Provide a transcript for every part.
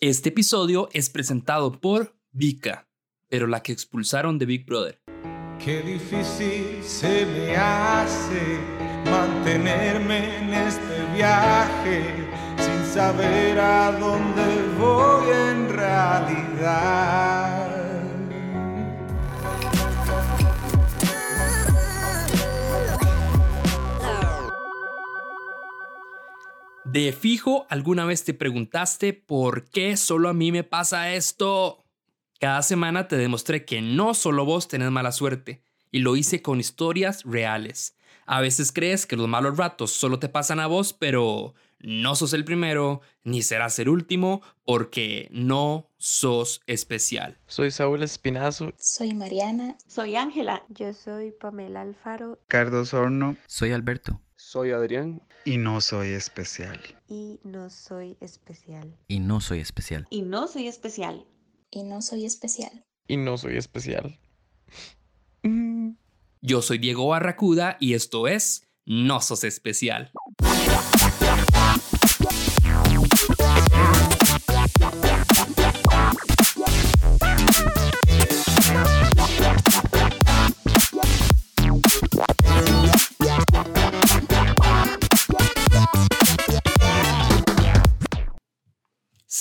Este episodio es presentado por Vika, pero la que expulsaron de Big Brother. Qué difícil se me hace mantenerme en este viaje sin saber a dónde voy en realidad. De fijo, ¿alguna vez te preguntaste por qué solo a mí me pasa esto? Cada semana te demostré que no solo vos tenés mala suerte, y lo hice con historias reales. A veces crees que los malos ratos solo te pasan a vos, pero no sos el primero, ni serás el último, porque no sos especial. Soy Saúl Espinazo. Soy Mariana. Soy Ángela. Yo soy Pamela Alfaro. Carlos Horno. Soy Alberto. Soy Adrián. Y no soy especial. Y no soy especial. Y no soy especial. Y no soy especial. Y no soy especial. Y no soy especial. Yo soy Diego Barracuda y esto es No Sos Especial.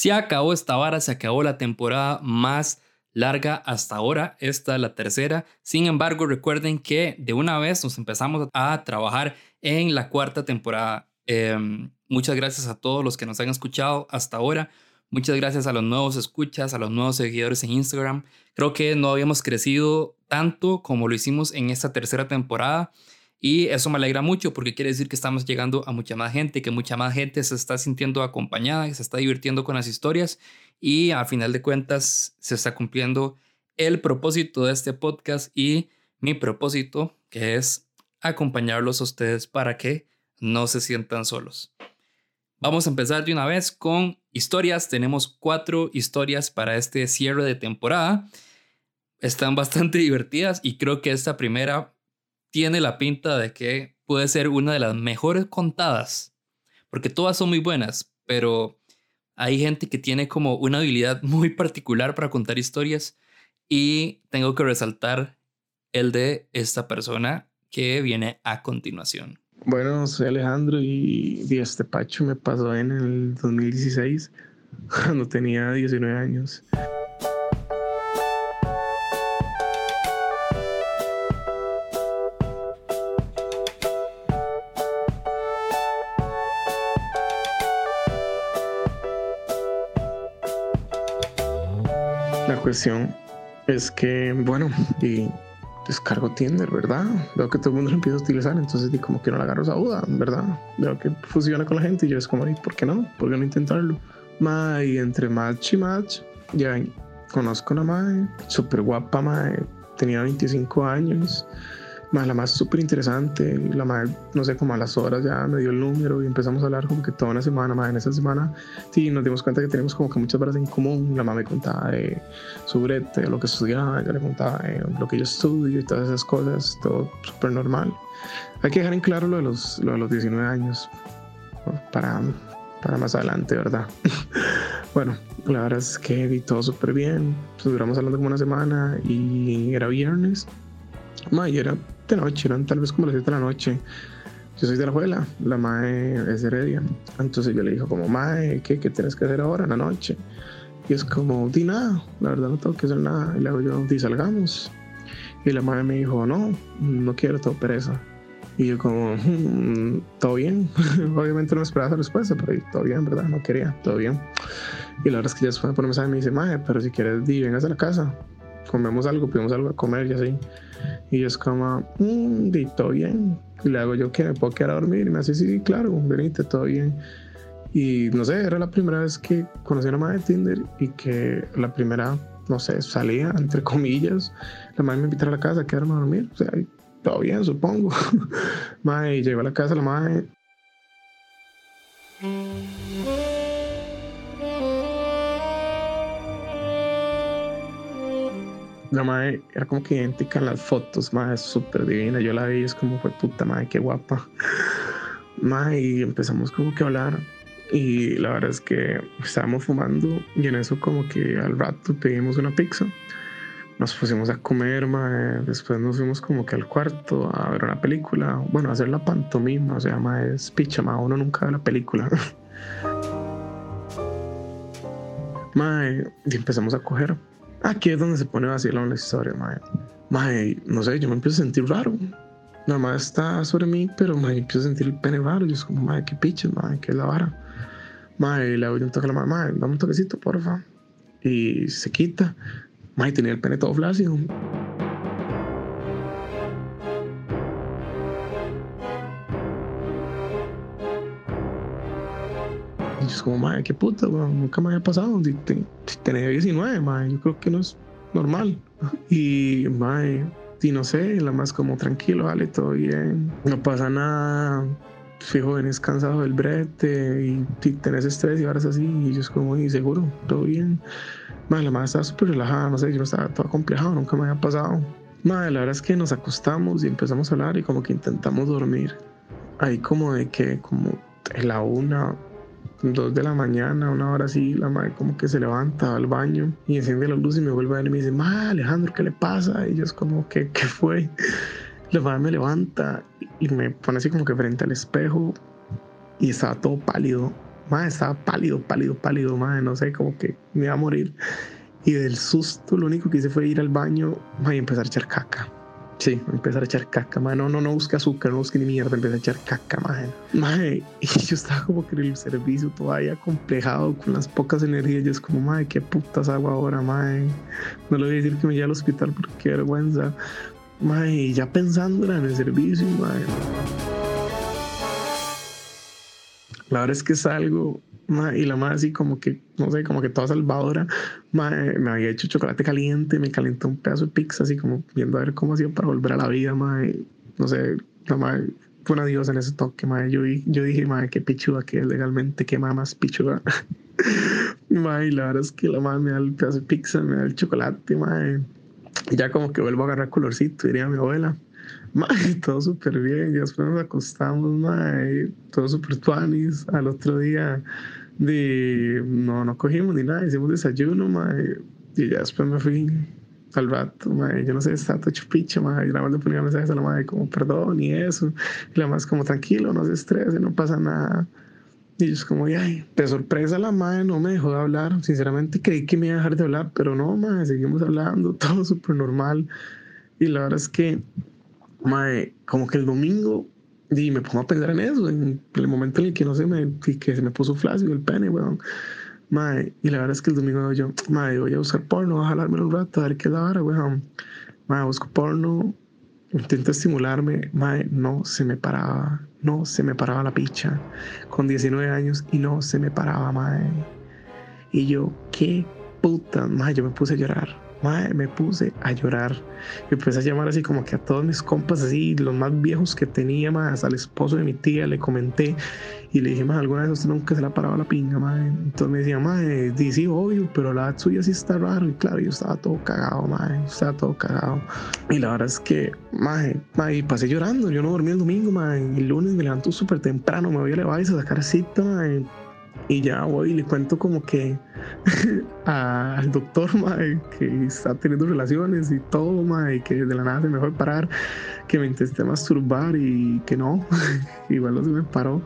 Se acabó esta vara, se acabó la temporada más larga hasta ahora. Esta es la tercera. Sin embargo, recuerden que de una vez nos empezamos a trabajar en la cuarta temporada. Em, muchas gracias a todos los que nos han escuchado hasta ahora. Muchas gracias a los nuevos escuchas, a los nuevos seguidores en Instagram. Creo que no habíamos crecido tanto como lo hicimos en esta tercera temporada. Y eso me alegra mucho porque quiere decir que estamos llegando a mucha más gente, que mucha más gente se está sintiendo acompañada, que se está divirtiendo con las historias y al final de cuentas se está cumpliendo el propósito de este podcast y mi propósito, que es acompañarlos a ustedes para que no se sientan solos. Vamos a empezar de una vez con historias. Tenemos cuatro historias para este cierre de temporada. Están bastante divertidas y creo que esta primera tiene la pinta de que puede ser una de las mejores contadas, porque todas son muy buenas, pero hay gente que tiene como una habilidad muy particular para contar historias y tengo que resaltar el de esta persona que viene a continuación. Bueno, soy Alejandro y, este Pacho me pasó en el 2016 cuando tenía 19 años. Cuestión es que, bueno, y descargo Tinder, ¿verdad? Veo que todo el mundo lo empieza a utilizar, entonces di como que no la agarro esa duda, ¿verdad? Veo que funciona con la gente y yo es como, ¿por qué no? ¿Por qué no intentarlo? Ma, y entre match y match, ya conozco a una madre, súper guapa, madre, tenía 25 años, la más súper interesante, la más, no sé, como a las horas ya me dio el número y empezamos a hablar como que toda una semana, más en esa semana, sí, nos dimos cuenta que tenemos como que muchas cosas en común, la mamá me contaba de su brete, lo que estudiaba, yo le contaba lo que yo estudio y todas esas cosas, todo súper normal. Hay que dejar en claro lo de los, lo de los 19 años para, para más adelante, ¿verdad? bueno, la verdad es que vi todo súper bien, pues duramos hablando como una semana y era viernes. Ma, y era de noche, eran tal vez como las 7 de la noche. Yo soy de la juela, la mae es Heredia. Entonces yo le digo como, mae, ¿qué, ¿qué tienes que hacer ahora en la noche? Y es como, di nada, la verdad no tengo que hacer nada. Y le yo, di salgamos. Y la madre me dijo, no, no quiero, todo pereza. Y yo como, mm, todo bien. Obviamente no me esperaba esa respuesta, pero todo bien, ¿verdad? No quería, todo bien. Y la verdad es que ya después por un mensaje me dice, mae, pero si quieres, di, vengas a la casa. Comemos algo, pedimos algo a comer y así. Y es como, mmm, todo bien. Y le hago yo que me puedo quedar a dormir. Y me dice, sí, claro, venite, todo bien. Y no sé, era la primera vez que conocí a una madre de Tinder y que la primera, no sé, salía, entre comillas. La madre me invitó a la casa a quedarme a dormir. O sea, todo bien, supongo. madre, llegó a la casa la madre La madre era como que idéntica en las fotos, madre, súper divina. Yo la vi, es como fue puta madre, qué guapa. Madre, y empezamos como que a hablar. Y la verdad es que estábamos fumando y en eso como que al rato pedimos una pizza. Nos pusimos a comer, mae. después nos fuimos como que al cuarto a ver una película. Bueno, a hacer la pantomima, o sea, mae, es picha, mae, uno nunca ve la película. mae, y empezamos a coger. Aquí es donde se pone vacilón la historia, mae. Mae, no sé, yo me empiezo a sentir raro. Nada más está sobre mí, pero mae, empiezo a sentir el pene raro. Yo es como, mae, qué piches, mae, qué es la vara. Mae, le doy un toque a la madre, mae, dame un toquecito, porfa. Y se quita. Mae, tenía el pene todo flácido. Es como, madre, qué puta, weón, nunca me había pasado. Si, te- si tenía 19, madre, yo creo que no es normal. Y, madre, y no sé, la más como tranquilo, vale, todo bien. No pasa nada. Fijo, venís cansado del brete y, y tenés estrés y ahora es así. Y yo es como, y seguro, todo bien. Madre, la madre estaba súper relajada, no sé, yo estaba todo complejado, nunca me había pasado. Madre, la verdad es que nos acostamos y empezamos a hablar y como que intentamos dormir. Ahí como de que, como la una, dos de la mañana, una hora así, la madre como que se levanta al baño y enciende la luz y me vuelve a ver y me dice, ma, Alejandro, ¿qué le pasa? Y yo es como, ¿qué, qué fue? La madre me levanta y me pone así como que frente al espejo y estaba todo pálido. Madre, estaba pálido, pálido, pálido, madre, no sé, como que me iba a morir. Y del susto, lo único que hice fue ir al baño y empezar a echar caca. Sí, empezar a echar caca, madre. No, no, no busque azúcar, no busque ni mierda, empecé a echar caca, madre. Madre, y yo estaba como que en el servicio todavía complejado con las pocas energías. Yo es como, madre, qué putas hago ahora, madre. No le voy a decir que me lleve al hospital porque vergüenza. Madre, ya pensando en el servicio, madre. La verdad es que salgo ma, y la madre así como que, no sé, como que toda salvadora, ma, me había hecho chocolate caliente, me calentó un pedazo de pizza, así como viendo a ver cómo hacía para volver a la vida, ma, y, no sé, la madre fue una diosa en ese toque, ma, yo, yo dije, madre, qué pichuda que es legalmente, qué más pichuda. ma, y la verdad es que la madre me da el pedazo de pizza, me da el chocolate, ma, y ya como que vuelvo a agarrar colorcito, diría mi abuela. Mae, todo súper bien. Ya después nos acostamos, mae, todo súper tuanis. Al otro día, de, no, no cogimos ni nada, hicimos desayuno, mae, y ya después me fui al rato, mae, yo no sé, estaba todo hecho picha, mae, y nada más le ponía mensajes a la madre como perdón y eso. Y la más como tranquilo, no se estrese, no pasa nada. Y yo es como, ay, de sorpresa la madre no me dejó de hablar. Sinceramente creí que me iba a dejar de hablar, pero no, madre, seguimos hablando, todo súper normal. Y la verdad es que, madre, como que el domingo, y me pongo a pensar en eso, en el momento en el que no se me, que se me puso flácido el pene, weón. Madre, y la verdad es que el domingo yo, madre, voy a buscar porno, voy a jalármelo un rato, a ver qué es la vara, weón. Busco porno, intento estimularme, madre, no se me paraba, no se me paraba la picha con 19 años y no se me paraba, madre. Y yo, qué puta, madre, yo me puse a llorar. Madre, me puse a llorar. Y empecé a llamar así como que a todos mis compas, así, los más viejos que tenía, hasta al esposo de mi tía, le comenté y le dije, madre, alguna vez usted nunca se le ha parado la pinga, madre. Entonces me decía, madre, sí, obvio, pero la edad suya sí está raro. Y claro, yo estaba todo cagado, madre, estaba todo cagado. Y la verdad es que, madre, madre, pasé llorando. Yo no dormí el domingo, madre. El lunes me levanto súper temprano, me voy a levar y a sacar cita, madre. Y ya voy y le cuento como que al doctor, que está teniendo relaciones y todo, y que de la nada se me fue a parar, que me intenté masturbar y que no, igual no se me paró.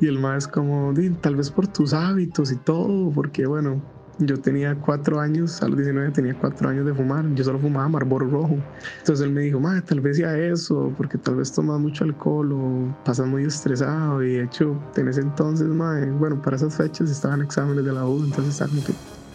Y el más es como, "Di, tal vez por tus hábitos y todo, porque bueno, yo tenía cuatro años, a los 19 tenía cuatro años de fumar, yo solo fumaba Marlboro rojo. Entonces él me dijo, madre, tal vez sea eso, porque tal vez tomas mucho alcohol o pasas muy estresado. Y de hecho, en ese entonces, madre, bueno, para esas fechas estaban exámenes de la U, entonces estaba como que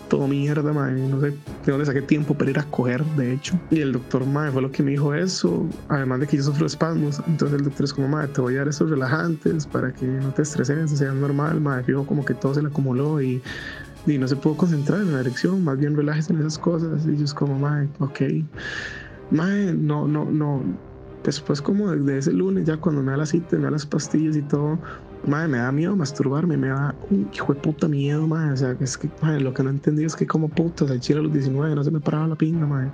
todo mierda, madre, no sé de dónde saqué tiempo para ir a coger, de hecho. Y el doctor, madre, fue lo que me dijo eso, además de que yo sufro espasmos. Entonces el doctor es como, madre, te voy a dar estos relajantes para que no te estreses, sea normal, madre, fijo como que todo se le acumuló y y no se pudo concentrar en la erección, más bien relájese en esas cosas. Y yo es como, mae, ok. Mae, no, no, no. Después como desde ese lunes, ya cuando me da la cita, me da las pastillas y todo, mae, me da miedo masturbarme, me da un hijo de puta miedo, mae. O sea, es que, mae, lo que no entendí es que como putas, al chile a los 19 no se me paraba la pinga, mae.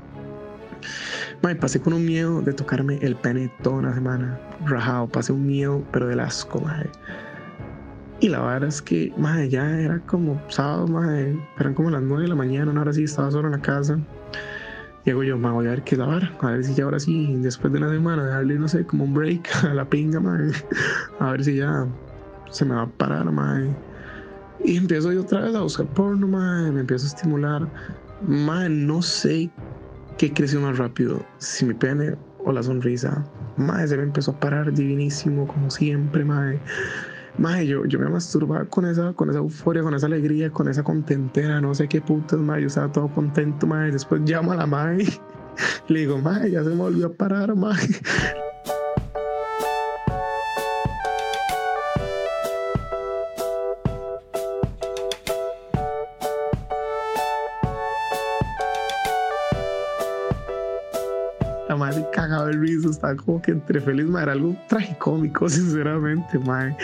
Mae, pasé con un miedo de tocarme el pene toda una semana, rajado, pasé un miedo, pero del asco, mae. Y la verdad es que, madre, ya era como sábado, madre, eran como las 9 de la mañana, ahora sí estaba solo en la casa. Llego yo, madre, voy a ver qué es la a ver si ya ahora sí, después de una semana, darle, no sé, como un break a la pinga, madre, a ver si ya se me va a parar, madre. Y empiezo yo otra vez a buscar porno, madre, me empiezo a estimular. Madre, no sé qué creció más rápido, si mi pene o la sonrisa. Madre, se me empezó a parar divinísimo, como siempre, madre. Madre, yo, yo me masturbaba con esa, con esa euforia, con esa alegría, con esa contentera, no sé qué putas, madre. Yo estaba todo contento, madre. Después llamo a la madre. Le digo, madre, ya se me volvió a parar, madre. La madre cagaba el riso, estaba como que entre feliz, madre, era algo tragicómico, sinceramente, madre.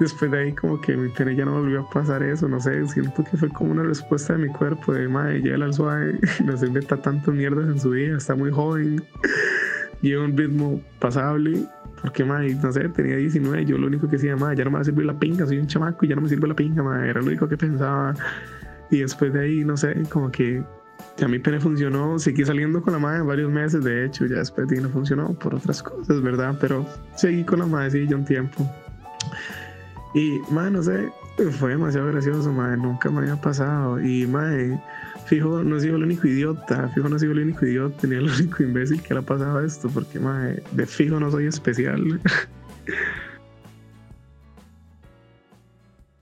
Después de ahí, como que mi pene ya no volvió a pasar eso, no sé, siento que fue como una respuesta de mi cuerpo, de madre, llega al suave, no se inventa tantas mierdas en su vida, está muy joven, lleva un ritmo pasable, porque, madre, no sé, tenía 19, yo lo único que decía, madre, ya no me va a servir la pinga, soy un chamaco y ya no me sirve la pinga, madre, era lo único que pensaba. Y después de ahí, no sé, como que ya mi pene funcionó, seguí saliendo con la madre varios meses, de hecho, ya después de ahí no funcionó por otras cosas, ¿verdad? Pero seguí con la madre, sí, ya un tiempo. Y, madre, no sé, fue demasiado gracioso, madre, nunca me había pasado. Y, madre, fijo, no he sido el único idiota, fijo, no he sido el único idiota, ni el único imbécil que le ha pasado esto, porque, madre, de fijo no soy especial.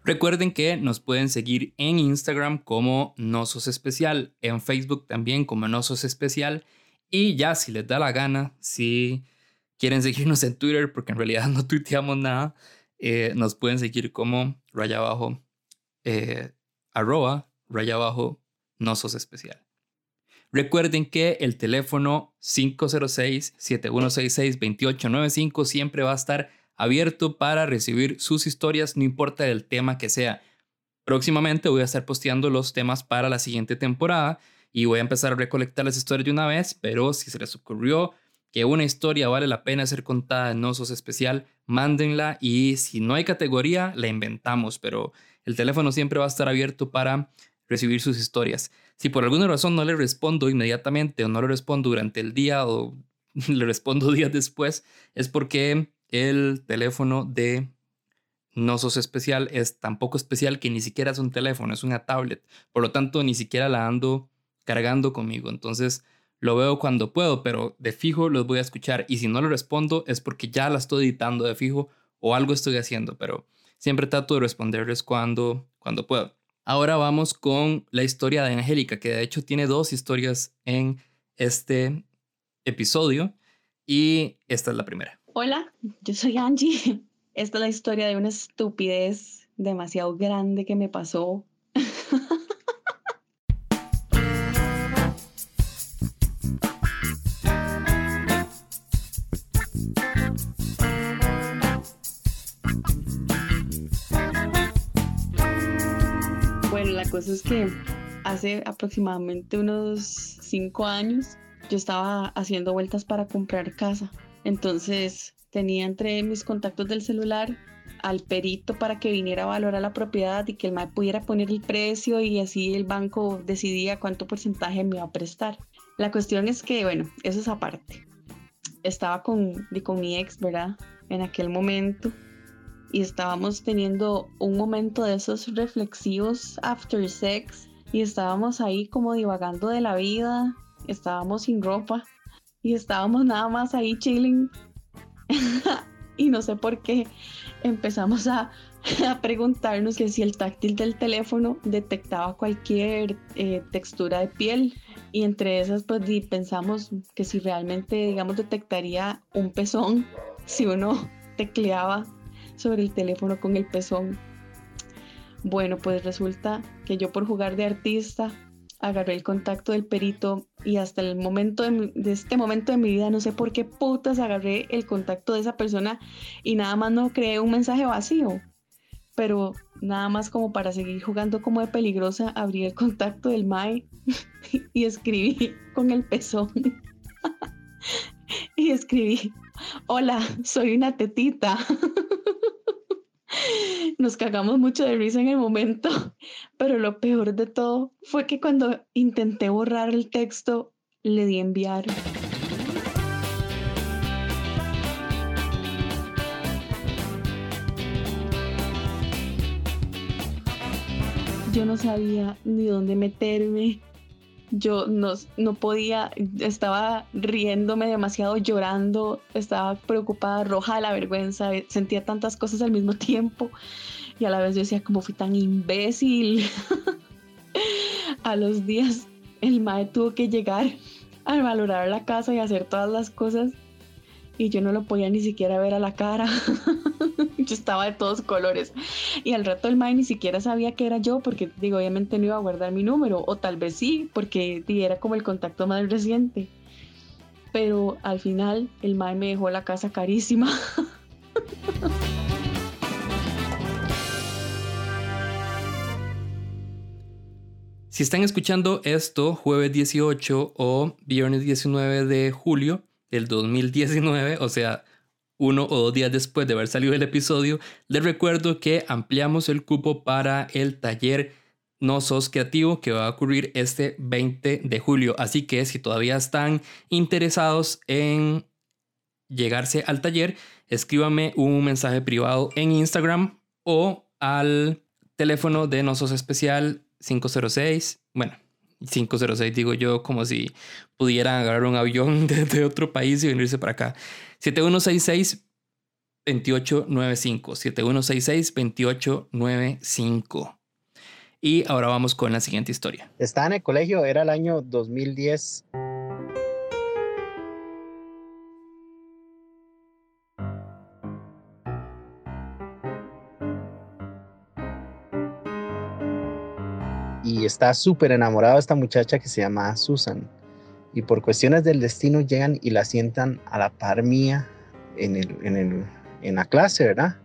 Recuerden que nos pueden seguir en Instagram como No Especial, en Facebook también como No Especial. Y ya si les da la gana, si quieren seguirnos en Twitter, porque en realidad no tuiteamos nada, eh, nos pueden seguir como raya abajo, eh, arroba raya abajo, No Sos Especial. Recuerden que el teléfono 506-7166-2895 siempre va a estar abierto para recibir sus historias, no importa el tema que sea. Próximamente voy a estar posteando los temas para la siguiente temporada y voy a empezar a recolectar las historias de una vez, pero si se les ocurrió que una historia vale la pena ser contada en Osos Especial, mándenla y si no hay categoría, la inventamos, pero el teléfono siempre va a estar abierto para recibir sus historias. Si por alguna razón no le respondo inmediatamente o no le respondo durante el día o le respondo días después, es porque el teléfono de No Sos Especial es tan poco especial que ni siquiera es un teléfono, es una tablet. Por lo tanto, ni siquiera la ando cargando conmigo. Entonces, lo veo cuando puedo, pero de fijo los voy a escuchar. Y si no le respondo es porque ya la estoy editando de fijo o algo estoy haciendo, pero siempre trato de responderles cuando, cuando puedo. Ahora vamos con la historia de Angélica, que de hecho tiene dos historias en este episodio y esta es la primera. Hola, yo soy Angie. Esta es la historia de una estupidez demasiado grande que me pasó. La cosa es que hace aproximadamente unos cinco años yo estaba haciendo vueltas para comprar casa. Entonces tenía entre mis contactos del celular al perito para que viniera a valorar la propiedad y que el MAE pudiera poner el precio y así el banco decidía cuánto porcentaje me iba a prestar. La cuestión es que, bueno, eso es aparte. Estaba con, con mi ex, ¿verdad? En aquel momento y estábamos teniendo un momento de esos reflexivos after sex y estábamos ahí como divagando de la vida, estábamos sin ropa y estábamos nada más ahí chilling. Y no sé por qué empezamos a, a, preguntarnos que si el táctil del teléfono detectaba cualquier eh, textura de piel. Y entre esas pues pensamos que si realmente digamos detectaría un pezón si uno tecleaba sobre el teléfono con el pezón. Bueno, pues resulta que yo por jugar de artista agarré el contacto del perito y hasta el momento de, este momento de mi vida no sé por qué putas agarré el contacto de esa persona y nada más no creé un mensaje vacío. Pero nada más como para seguir jugando como de peligrosa, abrí el contacto del MAE y escribí con el pezón. y escribí, hola, soy una tetita. Nos cagamos mucho de risa en el momento, pero lo peor de todo fue que cuando intenté borrar el texto, le di enviar. Yo no sabía ni dónde meterme. Yo no, no podía, estaba riéndome demasiado, llorando, estaba preocupada, roja de la vergüenza, sentía tantas cosas al mismo tiempo y a la vez yo decía, como fui tan imbécil. a los días el mae tuvo que llegar a valorar la casa y hacer todas las cosas y yo no lo podía ni siquiera ver a la cara. yo estaba de todos colores. Y al rato el mae ni siquiera sabía que era yo porque digo, obviamente no iba a guardar mi número o tal vez sí, porque era como el contacto más reciente. Pero al final el mae me dejó la casa carísima. Si están escuchando esto jueves 18 o viernes 19 de julio del 2019, o sea, uno o dos días después de haber salido el episodio, les recuerdo que ampliamos el cupo para el taller No Sos Creativo que va a ocurrir este 20 de julio. Así que si todavía están interesados en llegarse al taller, escríbame un mensaje privado en Instagram o al teléfono de No Sos Especial 506, bueno, 506 digo yo, como si pudieran agarrar un avión desde otro país y venirse para acá. 7166 2895. 7166 2895. Y ahora vamos con la siguiente historia. Estaba en el colegio, era el año 2010. Y está súper enamorado de esta muchacha que se llama Susan. Y por cuestiones del destino llegan y la sientan a la par mía en, el, en, el, en la clase, ¿verdad?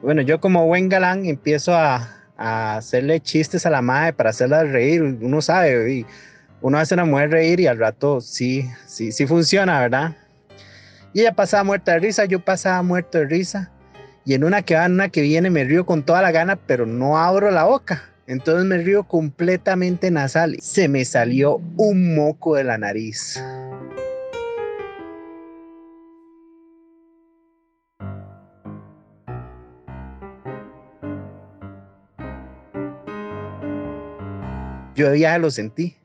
Bueno, yo como buen galán empiezo a, a hacerle chistes a la madre para hacerla reír. Uno sabe, y uno hace a una mujer reír y al rato sí, sí, sí funciona, ¿verdad? Y ella pasaba muerta de risa, yo pasaba muerto de risa. Y en una que va, en una que viene, me río con toda la gana, pero no abro la boca. Entonces me río completamente nasal. Se me salió un moco de la nariz. Yo de viaje lo sentí.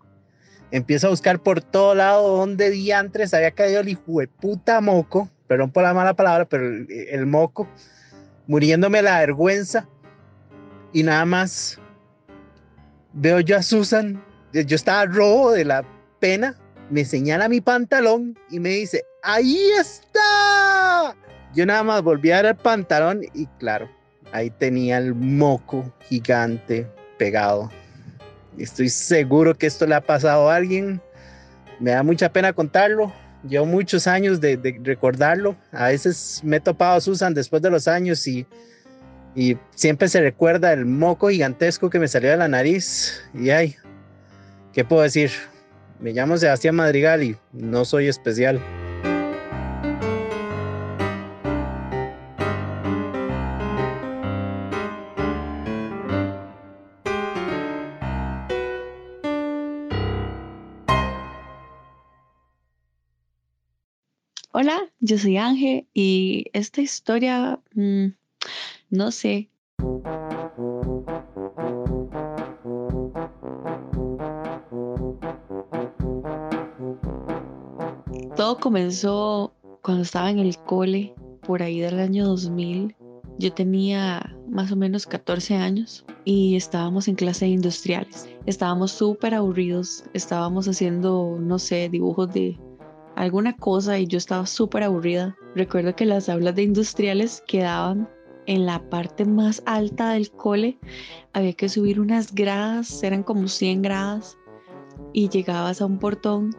Empiezo a buscar por todo lado donde diantres había caído el hijo de puta moco. Perdón por la mala palabra, pero el, el moco. Muriéndome la vergüenza. Y nada más veo yo a Susan, yo estaba rojo de la pena, me señala mi pantalón y me dice, ahí está. Yo nada más volví a ver el pantalón y claro, ahí tenía el moco gigante pegado. Estoy seguro que esto le ha pasado a alguien. Me da mucha pena contarlo. Llevo muchos años de, de recordarlo. A veces me he topado a Susan después de los años y y siempre se recuerda el moco gigantesco que me salió de la nariz. Y ay, ¿qué puedo decir? Me llamo Sebastián Madrigal y no soy especial. Hola, yo soy Ángel y esta historia, mmm, no sé. Todo comenzó cuando estaba en el cole, por ahí del año 2000. Yo tenía más o menos 14 años y estábamos en clase de industriales. Estábamos súper aburridos, estábamos haciendo, no sé, dibujos de alguna cosa y yo estaba súper aburrida. Recuerdo que las aulas de industriales quedaban en la parte más alta del cole. Había que subir unas gradas, eran como 100 gradas, y llegabas a un portón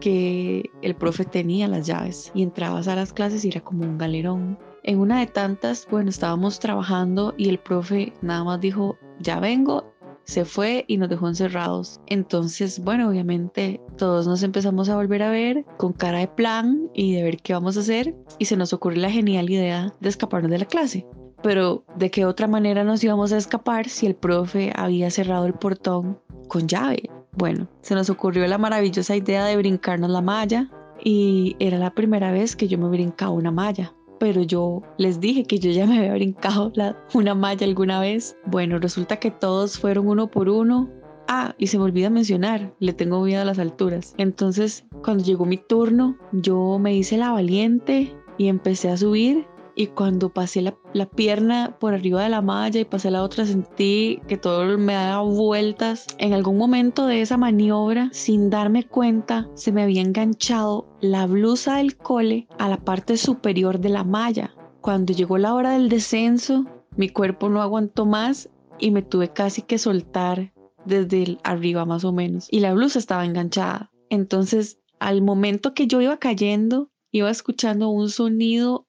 que el profe tenía las llaves y entrabas a las clases y era como un galerón. En una de tantas, bueno, estábamos trabajando y el profe nada más dijo, ya vengo, se fue y nos dejó encerrados. Entonces, bueno, obviamente todos nos empezamos a volver a ver con cara de plan y de ver qué vamos a hacer y se nos ocurrió la genial idea de escaparnos de la clase. Pero ¿de qué otra manera nos íbamos a escapar si el profe había cerrado el portón con llave? Bueno, se nos ocurrió la maravillosa idea de brincarnos la malla y era la primera vez que yo me brincaba una malla. Pero yo les dije que yo ya me había brincado una malla alguna vez. Bueno, resulta que todos fueron uno por uno. Ah, y se me olvida mencionar, le tengo miedo a las alturas. Entonces, cuando llegó mi turno, yo me hice la valiente y empecé a subir y cuando pasé la, la pierna por arriba de la malla y pasé la otra sentí que todo me daba vueltas. En algún momento de esa maniobra, sin darme cuenta, se me había enganchado la blusa del cole a la parte superior de la malla. Cuando llegó la hora del descenso, mi cuerpo no aguantó más y me tuve casi que soltar desde el arriba más o menos. Y la blusa estaba enganchada. Entonces, al momento que yo iba cayendo, iba escuchando un sonido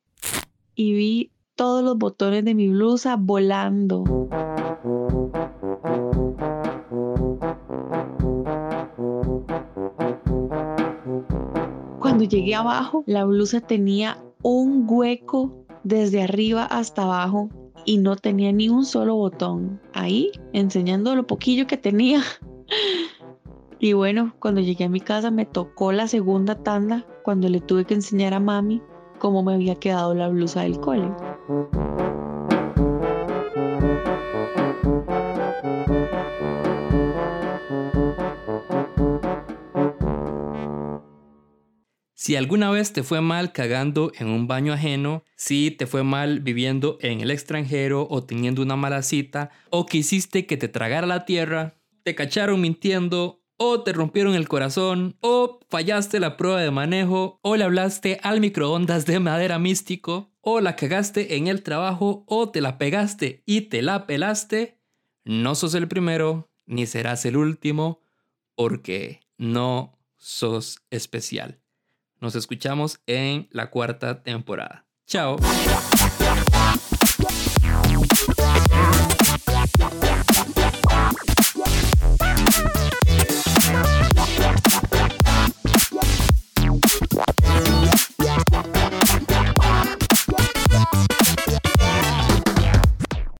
y vi todos los botones de mi blusa volando. Cuando llegué abajo, la blusa tenía un hueco desde arriba hasta abajo y no tenía ni un solo botón. Ahí, enseñando lo poquillo que tenía. Y bueno, cuando llegué a mi casa me tocó la segunda tanda cuando le tuve que enseñar a mami cómo me había quedado la blusa del cole. Si alguna vez te fue mal cagando en un baño ajeno, si te fue mal viviendo en el extranjero o teniendo una mala cita, o quisiste que te tragara la tierra, te cacharon mintiendo, o te rompieron el corazón, o fallaste la prueba de manejo, o le hablaste al microondas de madera místico, o la cagaste en el trabajo, o te la pegaste y te la pelaste, no sos el primero, ni serás el último, porque no sos especial. Nos escuchamos en la cuarta temporada. Chao.